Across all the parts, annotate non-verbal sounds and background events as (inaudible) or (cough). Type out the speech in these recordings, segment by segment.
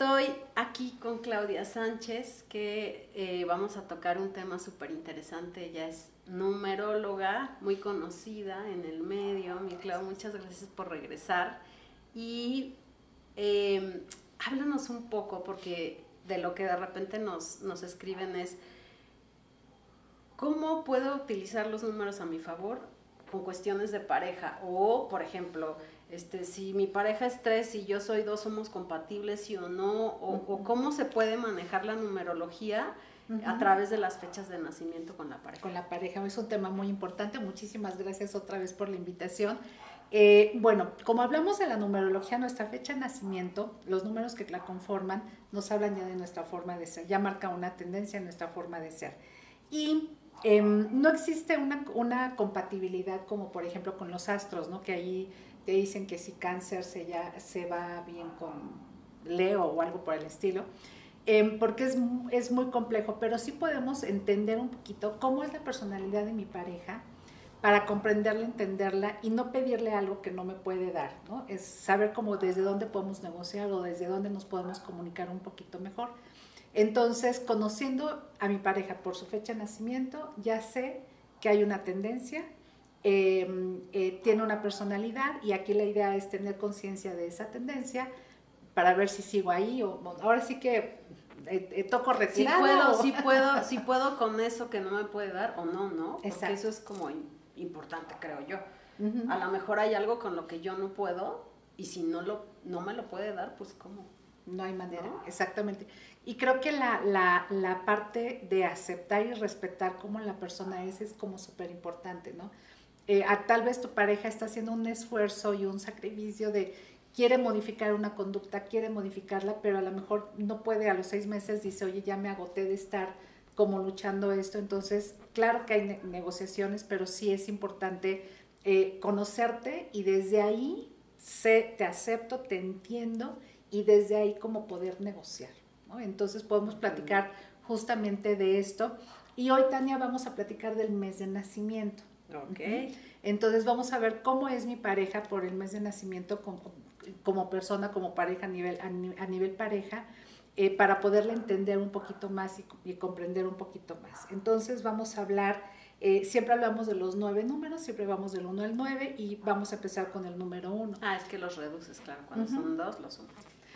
Estoy aquí con Claudia Sánchez, que eh, vamos a tocar un tema súper interesante. Ella es numeróloga, muy conocida en el medio. Mi Clau, muchas gracias por regresar. Y em, háblanos un poco, porque de lo que de repente nos, nos escriben es, ¿cómo puedo utilizar los números a mi favor con cuestiones de pareja? O, por ejemplo, este, si mi pareja es tres y yo soy dos, somos compatibles, sí o no, o, cómo se puede manejar la numerología a través de las fechas de nacimiento con la pareja. Con la pareja, es un tema muy importante. Muchísimas gracias otra vez por la invitación. Eh, bueno, como hablamos de la numerología, nuestra fecha de nacimiento, los números que la conforman, nos hablan ya de nuestra forma de ser, ya marca una tendencia en nuestra forma de ser. Y em, no existe una, una, compatibilidad como por ejemplo con los astros, ¿no? Que ahí te dicen que si cáncer se, ya, se va bien con Leo o algo por el estilo, em, porque es, es muy complejo, pero sí podemos entender un poquito cómo es la personalidad de mi pareja para comprenderla, entenderla y no pedirle algo que no me puede dar, ¿no? Es saber cómo desde dónde podemos negociar o desde dónde nos podemos comunicar un poquito mejor. Entonces, conociendo a mi pareja por su fecha de nacimiento, ya sé que hay una tendencia, Em, eh, tiene una personalidad y aquí la idea es tener conciencia de esa tendencia para ver si sigo ahí o ahora sí que eh, eh, toco retirado. Sí puedo, (laughs) sí puedo, sí puedo con eso que no me puede dar o no, ¿no? Porque eso es como importante, creo yo. A lo mejor hay algo con lo que yo no puedo y si no, lo, no me lo puede dar, pues ¿cómo? No hay manera, exactamente. Y creo que la, la, la, parte de aceptar y respetar cómo la persona es es como súper importante, ¿no? Eh, tal vez tu pareja está haciendo un esfuerzo y un sacrificio de quiere modificar una conducta, quiere modificarla, pero a lo mejor no puede a los seis meses, dice, oye, ya me agoté de estar como luchando esto. Entonces, claro que hay negociaciones, pero sí es importante eh, conocerte y desde ahí sé, te acepto, te entiendo y desde ahí como poder negociar. Entonces podemos platicar justamente de esto. Y hoy, Tania, vamos a platicar del mes de nacimiento. Ok. Entonces vamos a ver cómo es mi pareja por el mes de nacimiento como, como persona, como pareja a nivel, a, nivel pareja, eh, para poderle entender un poquito más y, comprender un poquito más. Entonces vamos a hablar, eh, siempre hablamos de los nueve números, siempre vamos del uno al nueve y vamos a empezar con el número uno. Ah, es que los reduces, claro, cuando son dos los sumas.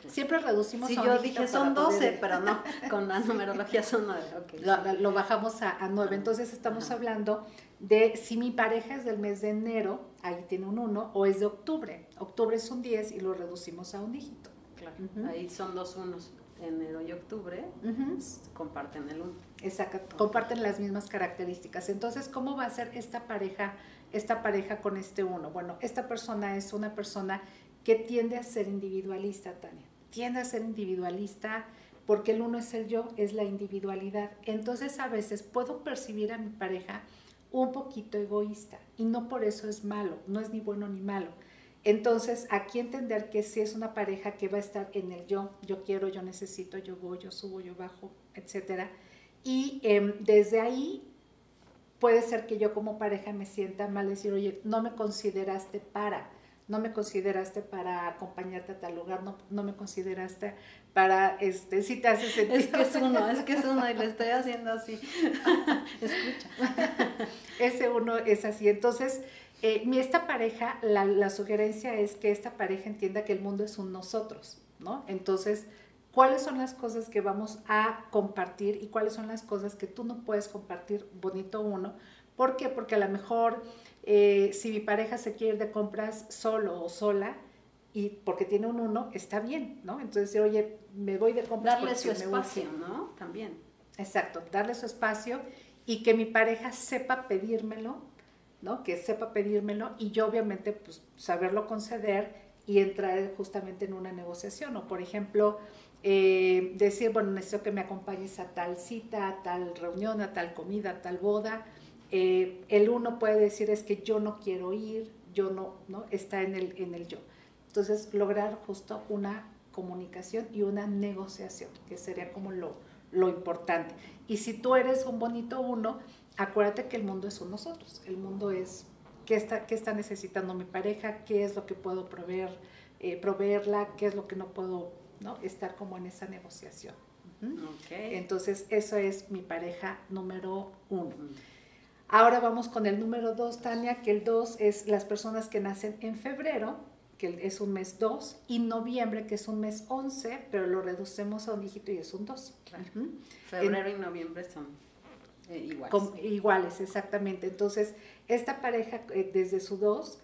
Siempre reducimos. Sí, yo dije son 12, pero no, con la (laughs) numerología son 9. Lo, bajamos a, a 9. Entonces estamos hablando de si mi pareja es del mes de enero, ahí tiene un 1, o es de octubre. Octubre es un 10 y lo reducimos a un dígito. Claro. Ahí son dos unos, enero y octubre, comparten el 1. Exacto, comparten las mismas características. Entonces, ¿cómo va a ser esta pareja, esta pareja con este 1? Bueno, esta persona es una persona que tiende a ser individualista, Tania. Tiende a ser individualista porque el uno es el yo, es la individualidad. Entonces, a veces puedo percibir a mi pareja un poquito egoísta y no por eso es malo, no es ni bueno ni malo. Entonces, aquí entender que si es una pareja que va a estar en el yo, yo quiero, yo necesito, yo voy, yo subo, yo bajo, etc. Y em, desde ahí puede ser que yo como pareja me sienta mal, decir, oye, no me consideraste para, no me consideraste para acompañarte a tal lugar, no, no me consideraste para, este, si te hace sentir. Es que es uno, es que es uno y le estoy haciendo así. (laughs) Escucha. Ese uno es así. Entonces, eh, mi, esta pareja, la, la, sugerencia es que esta pareja entienda que el mundo es un nosotros, ¿no? Entonces, ¿cuáles son las cosas que vamos a compartir y cuáles son las cosas que tú no puedes compartir, bonito uno? ¿Por qué? Porque a lo mejor eh, si mi pareja se quiere ir de compras solo o sola, y porque tiene un uno, está bien, ¿no? Entonces, oye, me voy de compras. Darle su espacio, ¿no? También. Exacto, darle su espacio y que mi pareja sepa pedírmelo, ¿no? Que sepa pedírmelo y yo obviamente pues saberlo conceder y entrar justamente en una negociación. O por ejemplo, eh, decir, bueno, necesito que me acompañes a tal cita, a tal reunión, a tal comida, a tal boda. Eh, el uno puede decir es que yo no quiero ir, yo no, ¿no? Está en el, en el yo. Entonces, lograr justo una comunicación y una negociación, que sería como lo, lo importante. Y si tú eres un bonito uno, acuérdate que el mundo es un nosotros. El mundo es qué está, qué está necesitando mi pareja, qué es lo que puedo proveer, eh, proveerla, qué es lo que no puedo ¿no? Estar como en esa negociación. Entonces, eso es mi pareja número uno. Ahora vamos con el número dos, Tania, que el dos es las personas que nacen en febrero, que es un mes dos, y noviembre, que es un mes once, pero lo reducemos a un dígito y es un dos. Febrero y noviembre son eh, iguales. iguales, exactamente. Entonces, esta pareja eh, desde su dos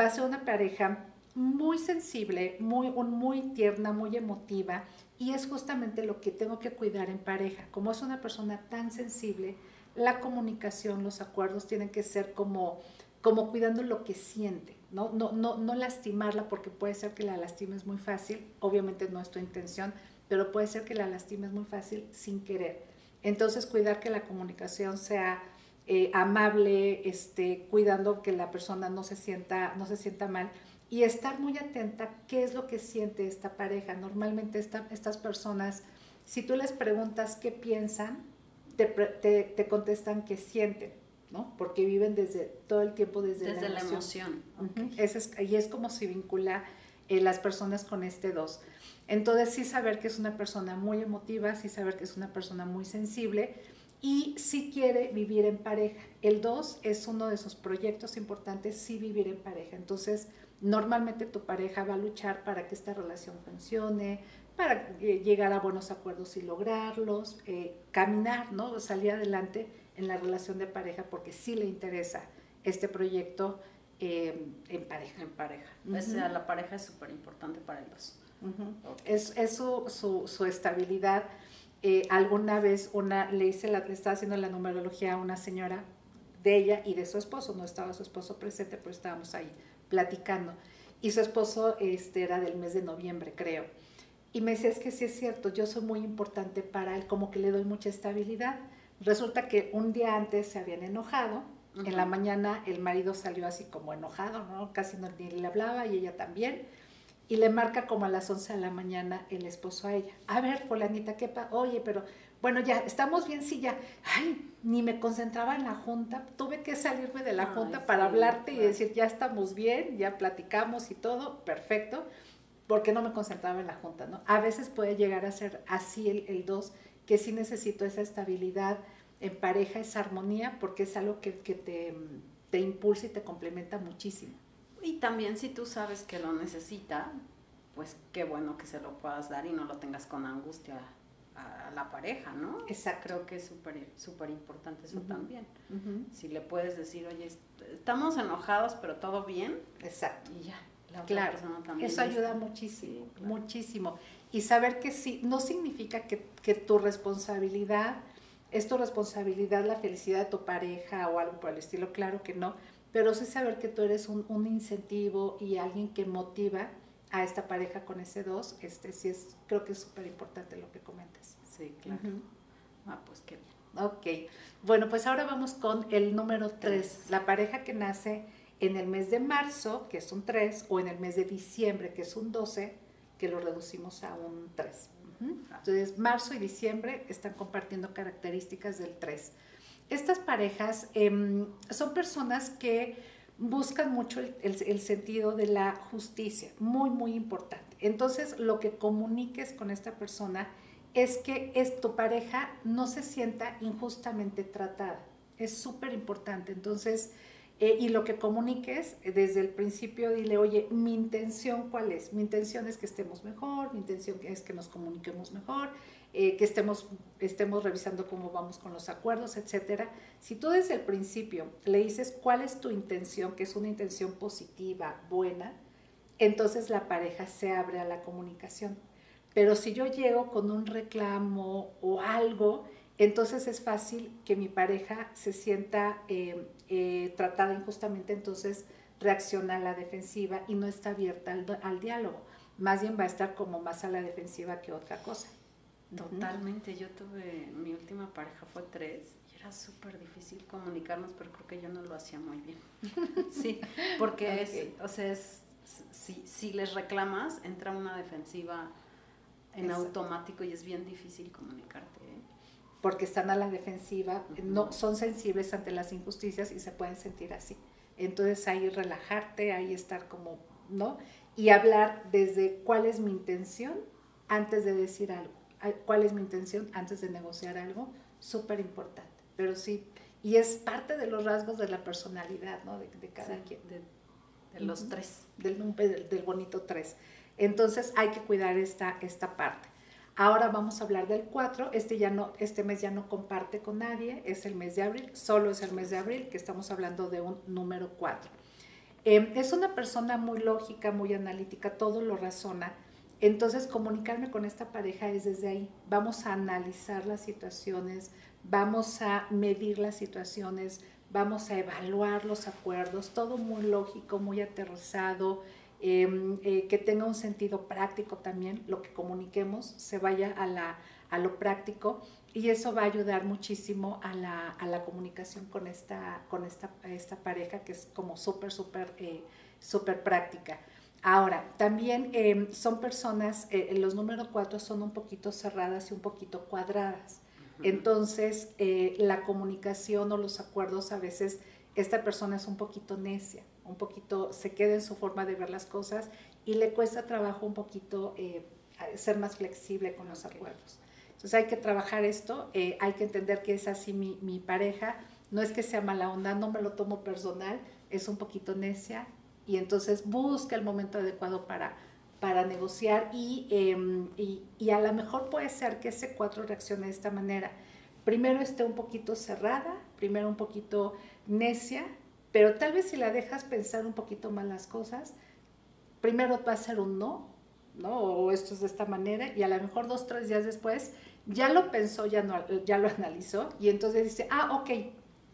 va a ser una pareja muy sensible, muy, muy tierna, muy emotiva, y es justamente lo que tengo que cuidar en pareja. Como es una persona tan sensible, la comunicación, los acuerdos tienen que ser como, como cuidando lo que siente, ¿no? No, no, no lastimarla porque puede ser que la lastimes muy fácil, obviamente no es tu intención, pero puede ser que la lastimes muy fácil sin querer. Entonces, cuidar que la comunicación sea eh, amable, este, cuidando que la persona no se sienta, no se sienta mal y estar muy atenta qué es lo que siente esta pareja. Normalmente estas personas, si tú les preguntas qué piensan, te, contestan que sienten, ¿no? Porque viven desde todo el tiempo desde, desde la emoción. y es como se vincula eh, las personas con este dos. Entonces sí saber que es una persona muy emotiva, sí saber que es una persona muy sensible y sí quiere vivir en pareja. El dos es uno de sus proyectos importantes, sí vivir en pareja. Entonces, Normalmente tu pareja va a luchar para que esta relación funcione, para eh, llegar a buenos acuerdos y lograrlos, eh, caminar, ¿no? Salir adelante en la relación de pareja porque sí le interesa este proyecto eh, en pareja. En pareja. O sea, la pareja es súper importante para ellos. Es, su, su, estabilidad. alguna vez una, le, hice la, le estaba haciendo la numerología a una señora de ella y de su esposo, no estaba su esposo presente, pero estábamos ahí platicando. Y su esposo este, era del mes de noviembre, creo. Y me decía, es que sí es cierto, yo soy muy importante para él, como que le doy mucha estabilidad. Resulta que un día antes se habían enojado, en la mañana el marido salió así como enojado, ¿no? Casi no ni le hablaba y ella también. Y le marca como a las 11 de la mañana el esposo a ella. A ver, fulanita, ¿qué pasa? Oye, pero bueno, ya, estamos bien, sí, ya. Ay, ni me concentraba en la junta. Tuve que salirme de la junta para hablarte y decir, ya estamos bien, ya platicamos y todo, perfecto, porque no me concentraba en la junta, ¿no? A veces puede llegar a ser así el, dos, que sí necesito esa estabilidad en pareja, esa armonía, porque es algo que, te, te impulsa y te complementa muchísimo. Y también si tú sabes que lo necesita, pues qué bueno que se lo puedas dar y no lo tengas con angustia a la pareja, ¿no? Exacto. Creo que es súper súper importante eso también. Si le puedes decir, oye, estamos enojados, pero todo bien. Exacto. Y ya. La claro, también eso ayuda muchísimo, muchísimo. Y saber que sí, no significa que, que, tu responsabilidad, es tu responsabilidad la felicidad de tu pareja o algo por el estilo, claro que no, pero sí saber que tú eres un, un incentivo y alguien que motiva a esta pareja con ese dos, este sí es, creo que es súper importante lo que comentas. Sí, claro. Ah, pues qué bien. Ok. Bueno, pues ahora vamos con el número tres, la pareja que nace en el mes de marzo, que es un 3, o en el mes de diciembre, que es un 12, que lo reducimos a un 3. Entonces, marzo y diciembre están compartiendo características del 3. Estas parejas em, son personas que buscan mucho el, sentido de la justicia, muy, muy importante. Entonces, lo que comuniques con esta persona es que es, tu pareja no se sienta injustamente tratada. Es súper importante. Entonces, eh, y lo que comuniques eh, desde el principio, dile, oye, mi intención cuál es? Mi intención es que estemos mejor, mi intención es que nos comuniquemos mejor, eh, que estemos, estemos revisando cómo vamos con los acuerdos, etcétera. Si tú desde el principio le dices cuál es tu intención, que es una intención positiva, buena, entonces la pareja se abre a la comunicación. Pero si yo llego con un reclamo o algo, entonces es fácil que mi pareja se sienta eh, eh, tratada injustamente, entonces reacciona a la defensiva y no está abierta al, al diálogo. Más bien va a estar como más a la defensiva que otra cosa. Totalmente, yo tuve, mi última pareja fue tres y era súper difícil comunicarnos, pero creo que yo no lo hacía muy bien. (laughs) sí, porque es, o sea, es, si, si, les reclamas, entra una defensiva en automático y es bien difícil comunicarte. ¿eh? Porque están a la defensiva, no, son sensibles ante las injusticias y se pueden sentir así. Entonces ahí relajarte, ahí estar como, ¿no? Y hablar desde cuál es mi intención antes de decir algo. ¿Cuál es mi intención antes de negociar algo? Súper importante. Pero sí, y es parte de los rasgos de la personalidad, ¿no? De, cada quien. De, los tres. Del, del, bonito tres. Entonces hay que cuidar esta, esta parte. Ahora vamos a hablar del 4. Este, ya no, este mes ya no comparte con nadie, es el mes de abril, solo es el mes de abril, que estamos hablando de un número 4. Em, es una persona muy lógica, muy analítica, todo lo razona. Entonces, comunicarme con esta pareja es desde ahí. Vamos a analizar las situaciones, vamos a medir las situaciones, vamos a evaluar los acuerdos, todo muy lógico, muy aterrizado, Em, eh, que tenga un sentido práctico también, lo que comuniquemos se vaya a, la, a lo práctico y eso va a ayudar muchísimo a la, a la comunicación con esta, con esta, esta pareja que es como súper, súper, eh, súper práctica. Ahora, también em, son personas, eh, los números cuatro son un poquito cerradas y un poquito cuadradas. Entonces, la comunicación o los acuerdos a veces, esta persona es un poquito necia un poquito, se queda en su forma de ver las cosas y le cuesta trabajo un poquito eh, ser más flexible con los acuerdos. Entonces hay que trabajar esto, eh, hay que entender que es así mi, mi, pareja, no es que sea mala onda, no me lo tomo personal, es un poquito necia y entonces busca el momento adecuado para, para negociar y, em, y, y a lo mejor puede ser que ese cuatro reaccione de esta manera. Primero esté un poquito cerrada, primero un poquito necia pero tal vez si la dejas pensar un poquito más las cosas, primero va a ser un no, ¿no? O esto es de esta manera, y a lo mejor dos, tres días después ya lo pensó, ya, no, ya lo analizó, y entonces dice, ah, ok,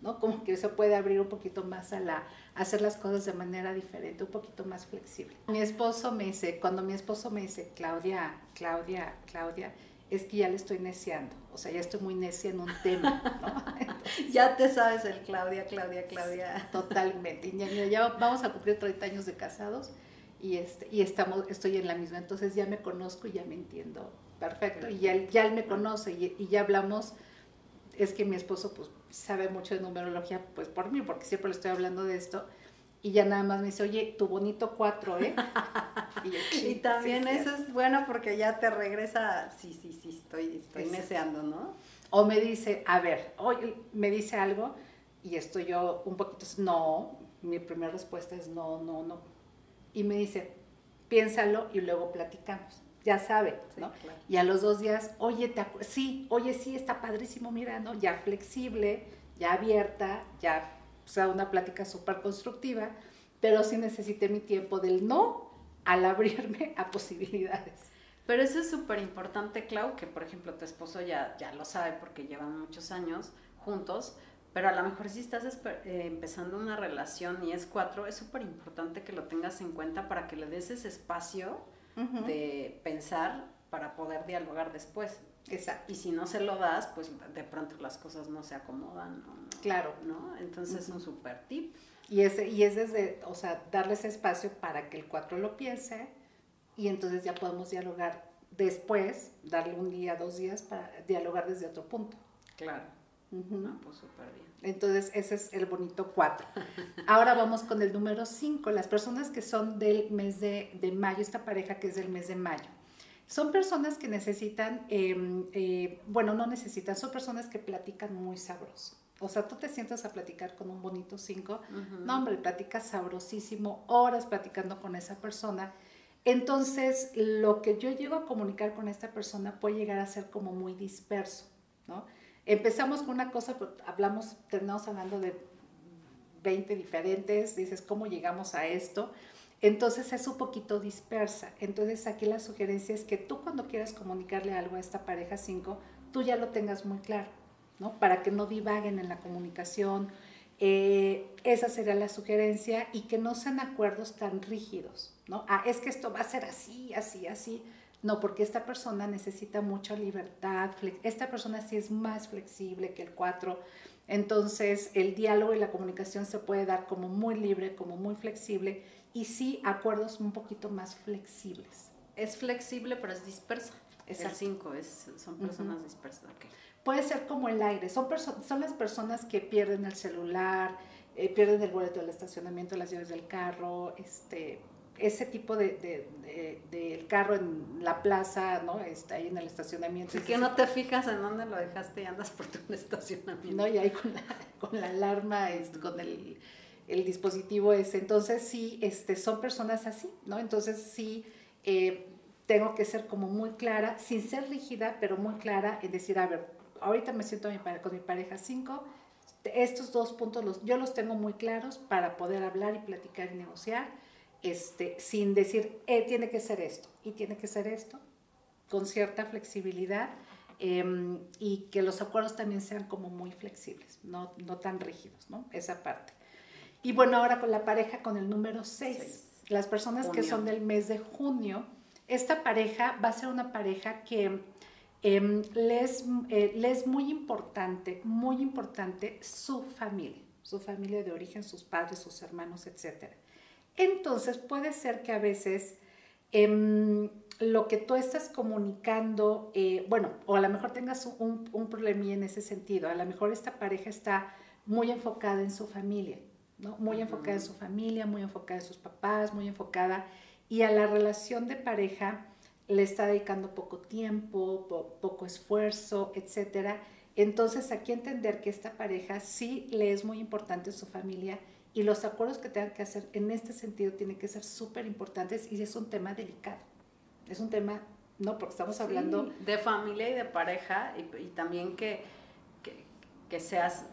¿no? Como que se puede abrir un poquito más a la hacer las cosas de manera diferente, un poquito más flexible. Mi esposo me dice, cuando mi esposo me dice, Claudia, Claudia, Claudia, es que ya le estoy neciando, o sea, ya estoy muy necia en un tema, ¿no? (laughs) ya te sabes el Claudia, Claudia, Claudia. Totalmente. Y ya, vamos a cumplir 30 años de casados y, este, y estamos, estoy en la misma, entonces ya me conozco y ya me entiendo perfecto. Y ya, ya él me conoce y, y, ya hablamos, es que mi esposo pues sabe mucho de numerología, pues por mí, porque siempre le estoy hablando de esto y ya nada más me dice, oye, tu bonito cuatro, ¿eh? (laughs) y, también eso es bueno porque ya te regresa, sí, sí, sí, estoy, estoy meseando, ¿no? O me dice, a ver, oye, me dice algo y estoy yo un poquito, no, mi primera respuesta es no, no, no. Y me dice, piénsalo y luego platicamos. Ya sabe, ¿no? Y a los dos días, oye, te sí, oye, sí, está padrísimo, mira, ¿no? Ya flexible, ya abierta, ya sea, una plática súper constructiva, pero sí necesité mi tiempo del no al abrirme a posibilidades. Pero eso es súper importante, Clau, que por ejemplo tu esposo ya, ya lo sabe porque llevan muchos años juntos, pero a lo mejor si estás eh, empezando una relación y es cuatro, es súper importante que lo tengas en cuenta para que le des ese espacio de pensar para poder dialogar después. Exacto. Y si no se lo das, pues de pronto las cosas no se acomodan. Claro. ¿No? Entonces es un super tip. Y es, y es desde, o sea, darle ese espacio para que el cuatro lo piense y entonces ya podemos dialogar después, darle un día, dos días para dialogar desde otro punto. Claro. pues súper bien. Entonces, ese es el bonito cuatro. Ahora vamos con el número cinco, las personas que son del mes de, de mayo, esta pareja que es del mes de mayo. Son personas que necesitan, em, eh, bueno, no necesitan, son personas que platican muy sabroso. O sea, tú te sientas a platicar con un bonito cinco, no hombre, platicas sabrosísimo, horas platicando con esa persona. Entonces, lo que yo llego a comunicar con esta persona puede llegar a ser como muy disperso, ¿no? Empezamos con una cosa, pues, hablamos, terminamos hablando de 20 diferentes, dices, ¿cómo llegamos a esto? Entonces es un poquito dispersa. Entonces aquí la sugerencia es que tú cuando quieras comunicarle algo a esta pareja 5, tú ya lo tengas muy claro, ¿no? Para que no divaguen en la comunicación. Eh, esa sería la sugerencia y que no sean acuerdos tan rígidos, ¿no? Ah, es que esto va a ser así, así, así. No, porque esta persona necesita mucha libertad. Esta persona sí es más flexible que el 4. Entonces, el diálogo y la comunicación se puede dar como muy libre, como muy flexible y sí acuerdos un poquito más flexibles. Es flexible, pero es dispersa. Es el 5, son personas dispersas. Puede ser como el aire, son, son las personas que pierden el celular, eh, pierden el boleto del estacionamiento, las llaves del carro, este, ese tipo de, del carro en la plaza, ¿no? Está ahí en el estacionamiento. Y que no te fijas en dónde lo dejaste y andas por tu (laughs) estacionamiento. No, y ahí con la, con la alarma, este, con el, el, dispositivo ese. Entonces sí, este, son personas así, ¿no? Entonces sí, eh, tengo que ser como muy clara, sin ser rígida, pero muy clara en decir, a ver, ahorita me siento con mi pareja 5, estos dos puntos los, yo los tengo muy claros para poder hablar y platicar y negociar, este, sin decir, eh, tiene que ser esto y tiene que ser esto, con cierta flexibilidad em, y que los acuerdos también sean como muy flexibles, no, no tan rígidos, ¿no? Esa parte. Y bueno, ahora con la pareja con el número 6, las personas que son del mes de junio, esta pareja va a ser una pareja que Em, les, eh, les, es muy importante, muy importante su familia, su familia de origen, sus padres, sus hermanos, etc. Entonces puede ser que a veces em, lo que tú estás comunicando, eh, bueno, o a lo mejor tengas un, un problemilla en ese sentido, a lo mejor esta pareja está muy enfocada en su familia, ¿no? Muy enfocada en su familia, muy enfocada en sus papás, muy enfocada, y a la relación de pareja le está dedicando poco tiempo, poco esfuerzo, etcétera. Entonces, aquí entender que esta pareja sí le es muy importante su familia y los acuerdos que tengan que hacer en este sentido tienen que ser súper importantes y es un tema delicado. Es un tema, no, porque estamos hablando... De familia y de pareja y, también que, que, seas,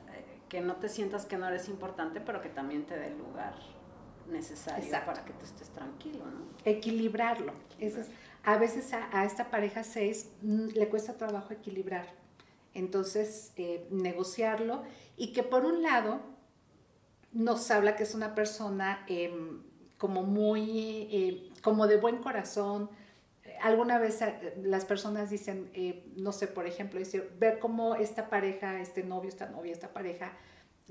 que no te sientas que no eres importante, pero que también te dé lugar necesario para que tú estés tranquilo, ¿no? Equilibrarlo. Es, a veces a, esta pareja 6 mm, le cuesta trabajo equilibrar. Entonces, eh, negociarlo y que por un lado nos habla que es una persona em, como muy, eh, como de buen corazón. Alguna vez eh, las personas dicen, no sé, por ejemplo, decir, ver cómo esta pareja, este novio, esta novia, esta pareja,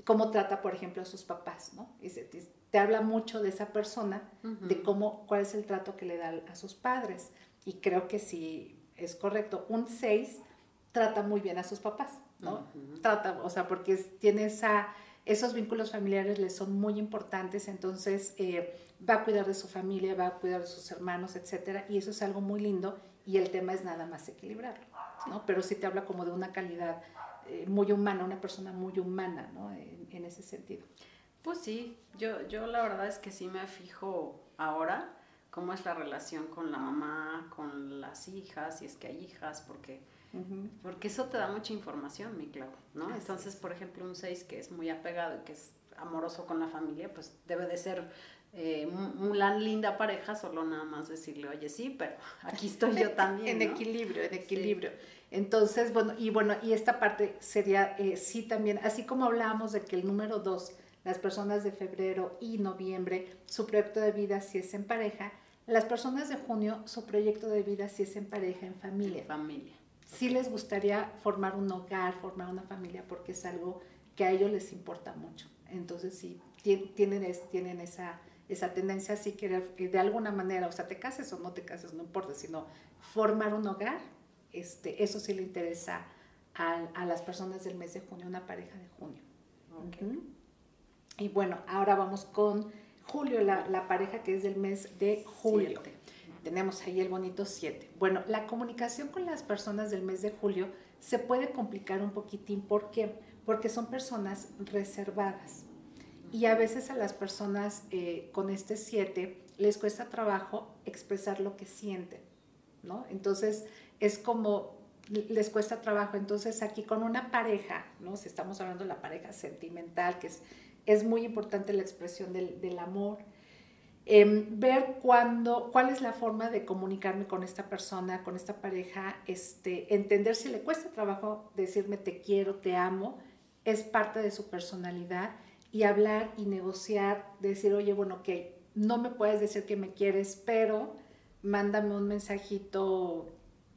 cómo trata, por ejemplo, a sus papás, ¿no? Y te habla mucho de esa persona, de cómo, cuál es el trato que le da a sus padres y creo que sí es correcto. Un 6 trata muy bien a sus papás, ¿no? Trata, o sea, porque tiene esa, esos vínculos familiares le son muy importantes, entonces eh, va a cuidar de su familia, va a cuidar de sus hermanos, etcétera, y eso es algo muy lindo y el tema es nada más equilibrarlo, ¿no? Pero sí te habla como de una calidad eh, muy humana, una persona muy humana, ¿no? En, en, ese sentido. Pues sí, yo, yo la verdad es que sí me fijo ahora cómo es la relación con la mamá, con las hijas, si es que hay hijas, porque, porque eso te da mucha información, mi Clau, ¿no? Entonces, por ejemplo, un 6 que es muy apegado y que es amoroso con la familia, pues debe de ser eh, una linda pareja, solo nada más decirle, oye, sí, pero aquí estoy yo (laughs) también. en equilibrio, en equilibrio. Entonces, bueno, y bueno, y esta parte sería, eh, sí también, así como hablábamos de que el número 2, las personas de febrero y noviembre, su proyecto de vida si es en pareja, las personas de junio, su proyecto de vida si es en pareja, en familia. familia. Sí les gustaría formar un hogar, formar una familia, porque es algo que a ellos les importa mucho. Entonces, sí, tienen, tienen esa, esa tendencia así que de alguna manera, o sea, te cases o no te cases, no importa, sino formar un hogar, este, eso sí le interesa a, las personas del mes de junio, una pareja de junio. Y bueno, ahora vamos con julio, la, pareja que es del mes de julio. Tenemos ahí el bonito 7. Bueno, la comunicación con las personas del mes de julio se puede complicar un poquitín. ¿Por qué? Porque son personas reservadas. Y a veces a las personas eh, con este 7 les cuesta trabajo expresar lo que sienten, ¿no? Entonces es como les cuesta trabajo. Entonces aquí con una pareja, ¿no? Si estamos hablando de la pareja sentimental, que es es muy importante la expresión del, amor. Em, ver cuándo, cuál es la forma de comunicarme con esta persona, con esta pareja, este, entender si le cuesta trabajo decirme te quiero, te amo, es parte de su personalidad y hablar y negociar, decir, oye, bueno, que no me puedes decir que me quieres, pero mándame un mensajito,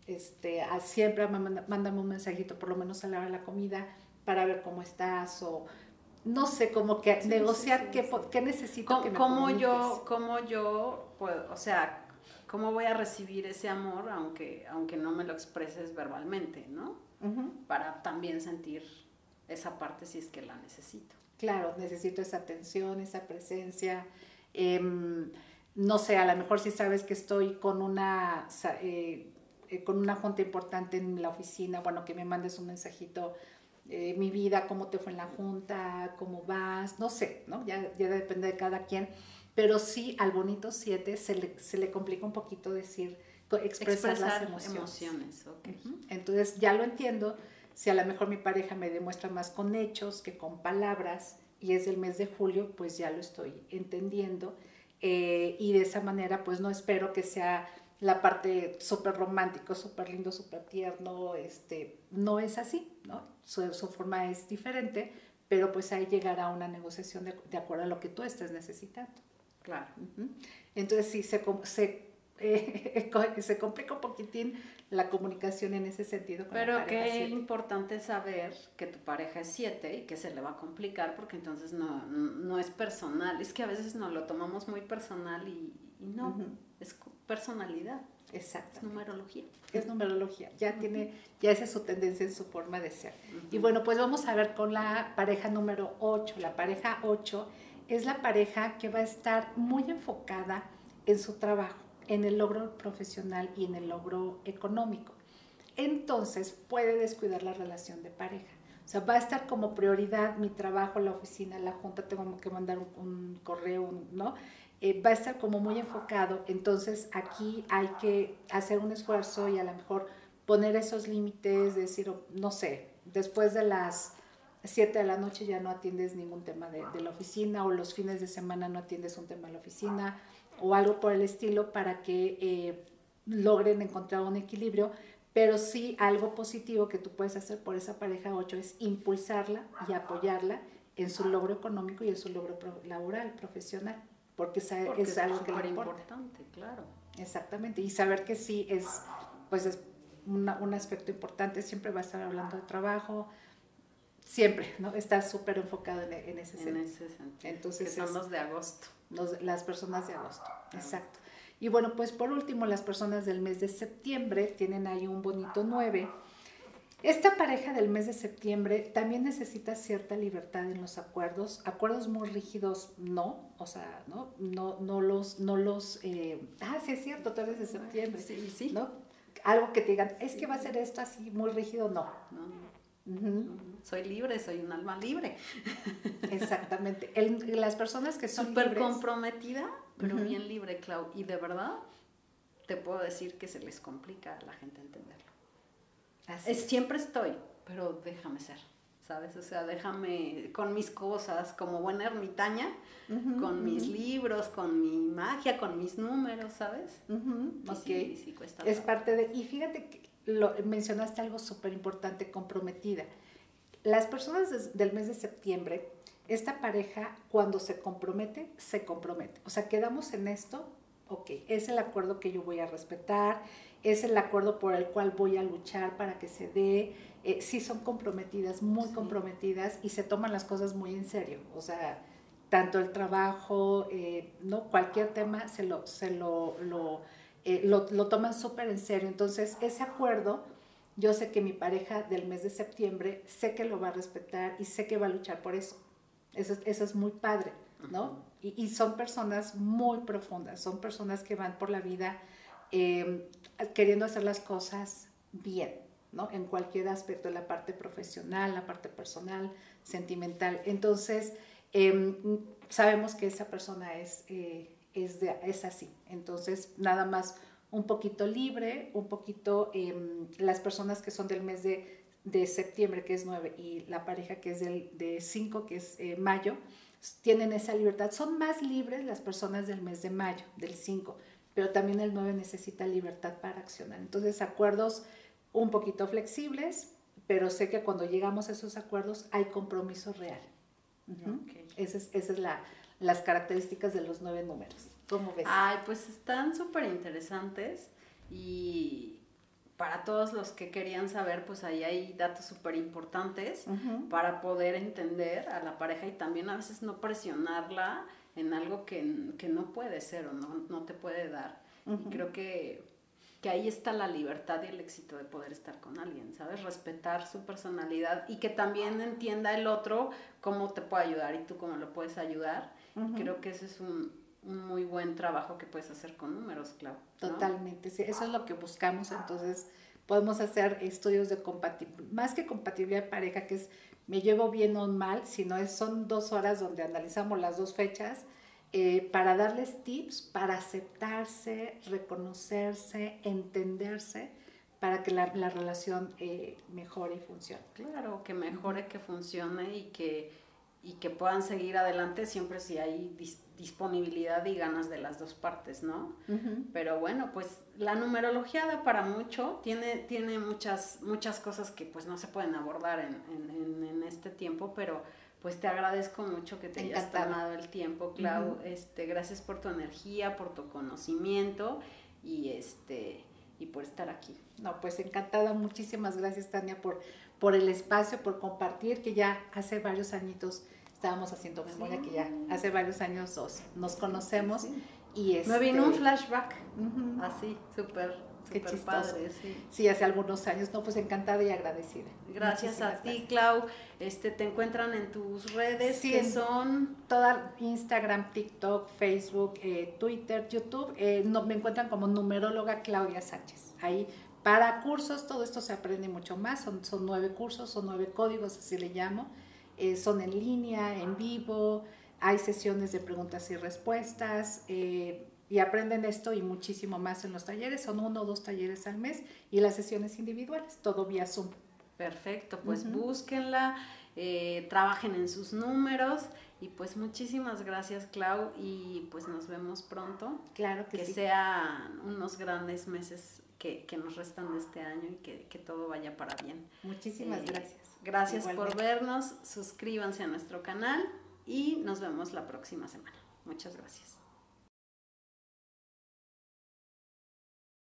este, a, siempre mándame un mensajito, por lo menos a la hora de la comida, para ver cómo estás o no sé, como que negociar qué, qué, necesito que me cómo yo, cómo yo puedo, o sea, cómo voy a recibir ese amor aunque, aunque no me lo expreses verbalmente, ¿no? Para también sentir esa parte si es que la necesito. Claro, necesito esa atención, esa presencia. Em, no sé, a lo mejor si sabes que estoy con una, eh, eh, con una junta importante en la oficina, bueno, que me mandes un mensajito, eh, mi vida, cómo te fue en la junta, cómo vas, no sé, ¿no? Ya, ya depende de cada quien, pero sí al bonito 7 se le, se le complica un poquito decir, expresar, las emociones. Entonces ya lo entiendo, si a lo mejor mi pareja me demuestra más con hechos que con palabras y es el mes de julio, pues ya lo estoy entendiendo eh, y de esa manera pues no espero que sea la parte súper romántico, súper lindo, súper tierno, este, no es así, ¿no? Su, forma es diferente, pero pues ahí llegará una negociación de, acuerdo a lo que tú estés necesitando. Claro. Entonces sí, se, se, eh, (laughs) se complica un poquitín la comunicación en ese sentido. Pero qué importante saber que tu pareja es siete y que se le va a complicar porque entonces no, no es personal. Es que a veces nos lo tomamos muy personal y, no, es personalidad. Exacto. Es numerología. Es numerología. Ya tiene, ya esa es su tendencia en su forma de ser. Y bueno, pues vamos a ver con la pareja número 8. La pareja 8 es la pareja que va a estar muy enfocada en su trabajo en el logro profesional y en el logro económico. Entonces puede descuidar la relación de pareja. O sea, va a estar como prioridad mi trabajo, la oficina, la junta, tengo que mandar un, correo, ¿no? Eh, va a estar como muy enfocado. Entonces aquí hay que hacer un esfuerzo y a lo mejor poner esos límites, decir, no sé, después de las 7 de la noche ya no atiendes ningún tema de, de, la oficina o los fines de semana no atiendes un tema de la oficina o algo por el estilo para que eh, logren encontrar un equilibrio, pero sí algo positivo que tú puedes hacer por esa pareja 8 es impulsarla y apoyarla en su logro económico y en su logro laboral, profesional, porque, es, algo que le importante, claro. Exactamente, y saber que sí es, pues es un aspecto importante, siempre va a estar hablando de trabajo, siempre, ¿no? Está súper enfocado en, ese sentido. Entonces, que son los de agosto las personas de agosto. Exacto. Y bueno, pues por último, las personas del mes de septiembre tienen ahí un bonito 9. Esta pareja del mes de septiembre también necesita cierta libertad en los acuerdos. Acuerdos muy rígidos, no. O sea, no, no, no los, no los, eh, ah, sí es cierto, tú eres de septiembre. Sí, sí. ¿No? Algo que te digan, es que va a ser esto así muy rígido, no. no soy libre, soy un alma libre. Exactamente. las personas que son súper comprometida, pero bien libre, Clau. Y de verdad, te puedo decir que se les complica a la gente entenderlo. Es, siempre estoy, pero déjame ser, ¿sabes? O sea, déjame con mis cosas, como buena ermitaña, con mis libros, con mi magia, con mis números, ¿sabes? es parte de... Y fíjate que lo, mencionaste algo súper importante, comprometida. Las personas del mes de septiembre, esta pareja cuando se compromete, se compromete. O sea, quedamos en esto, ok, es el acuerdo que yo voy a respetar, es el acuerdo por el cual voy a luchar para que se dé. Eh, sí son comprometidas, muy comprometidas y se toman las cosas muy en serio. O sea, tanto el trabajo, eh, ¿no? Cualquier tema se lo, se lo, lo eh, lo, toman súper en serio. Entonces, ese acuerdo, yo sé que mi pareja del mes de septiembre, sé que lo va a respetar y sé que va a luchar por eso. Eso, eso es muy padre, ¿no? Y, son personas muy profundas, son personas que van por la vida em, queriendo hacer las cosas bien, ¿no? En cualquier aspecto, la parte profesional, la parte personal, sentimental. Entonces, em, sabemos que esa persona es... Eh, es, de, es así. Entonces, nada más un poquito libre, un poquito em, las personas que son del mes de, de, septiembre, que es 9, y la pareja que es del, de 5, que es eh, mayo, tienen esa libertad. Son más libres las personas del mes de mayo, del 5, pero también el 9 necesita libertad para accionar. Entonces, acuerdos un poquito flexibles, pero sé que cuando llegamos a esos acuerdos hay compromiso real. Esa es, esa es la, las características de los nueve números. ¿Cómo ves? Ay, pues están súper interesantes y para todos los que querían saber, pues ahí hay datos súper importantes para poder entender a la pareja y también a veces no presionarla en algo que, no puede ser o no, no te puede dar. Y creo que, que ahí está la libertad y el éxito de poder estar con alguien, ¿sabes? Respetar su personalidad y que también entienda el otro cómo te puede ayudar y tú cómo lo puedes ayudar Creo que ese es un, un muy buen trabajo que puedes hacer con números, Clau. Totalmente, sí, eso es lo que buscamos, entonces podemos hacer estudios de compatibilidad, más que compatibilidad de pareja, que es me llevo bien o mal, sino es, son dos horas donde analizamos las dos fechas eh, para darles tips, para aceptarse, reconocerse, entenderse, para que la, relación eh, mejore y funcione. Claro, que mejore, que funcione y que, y que puedan seguir adelante siempre si hay disponibilidad y ganas de las dos partes, ¿no? Pero bueno, pues la numerología da para mucho, tiene, tiene muchas, muchas cosas que pues no se pueden abordar en, en, este tiempo, pero pues te agradezco mucho que te hayas tomado el tiempo, Clau, este, gracias por tu energía, por tu conocimiento y este y por estar aquí. No, pues encantada, muchísimas gracias Tania por, por el espacio, por compartir, que ya hace varios añitos estábamos haciendo memoria que ya hace varios años nos conocemos y este, me vino un flashback así súper Qué padre, sí. sí. hace algunos años, no, pues encantada y agradecida. Gracias a ti, Clau. Este, te encuentran en tus redes, que son toda Instagram, TikTok, Facebook, eh, Twitter, YouTube. Eh, no, me encuentran como numeróloga Claudia Sánchez. Ahí para cursos, todo esto se aprende mucho más. Son, son nueve cursos, son nueve códigos, así le llamo. Eh, son en línea, en vivo, hay sesiones de preguntas y respuestas eh, y aprenden esto y muchísimo más en los talleres. Son uno o dos talleres al mes y las sesiones individuales, todo vía Zoom. Perfecto, pues búsquenla, eh, trabajen en sus números y pues muchísimas gracias Clau y pues nos vemos pronto. Claro que, que sean unos grandes meses que, nos restan de este año y que, todo vaya para bien. Muchísimas gracias. Gracias por vernos, suscríbanse a nuestro canal y nos vemos la próxima semana. Muchas gracias.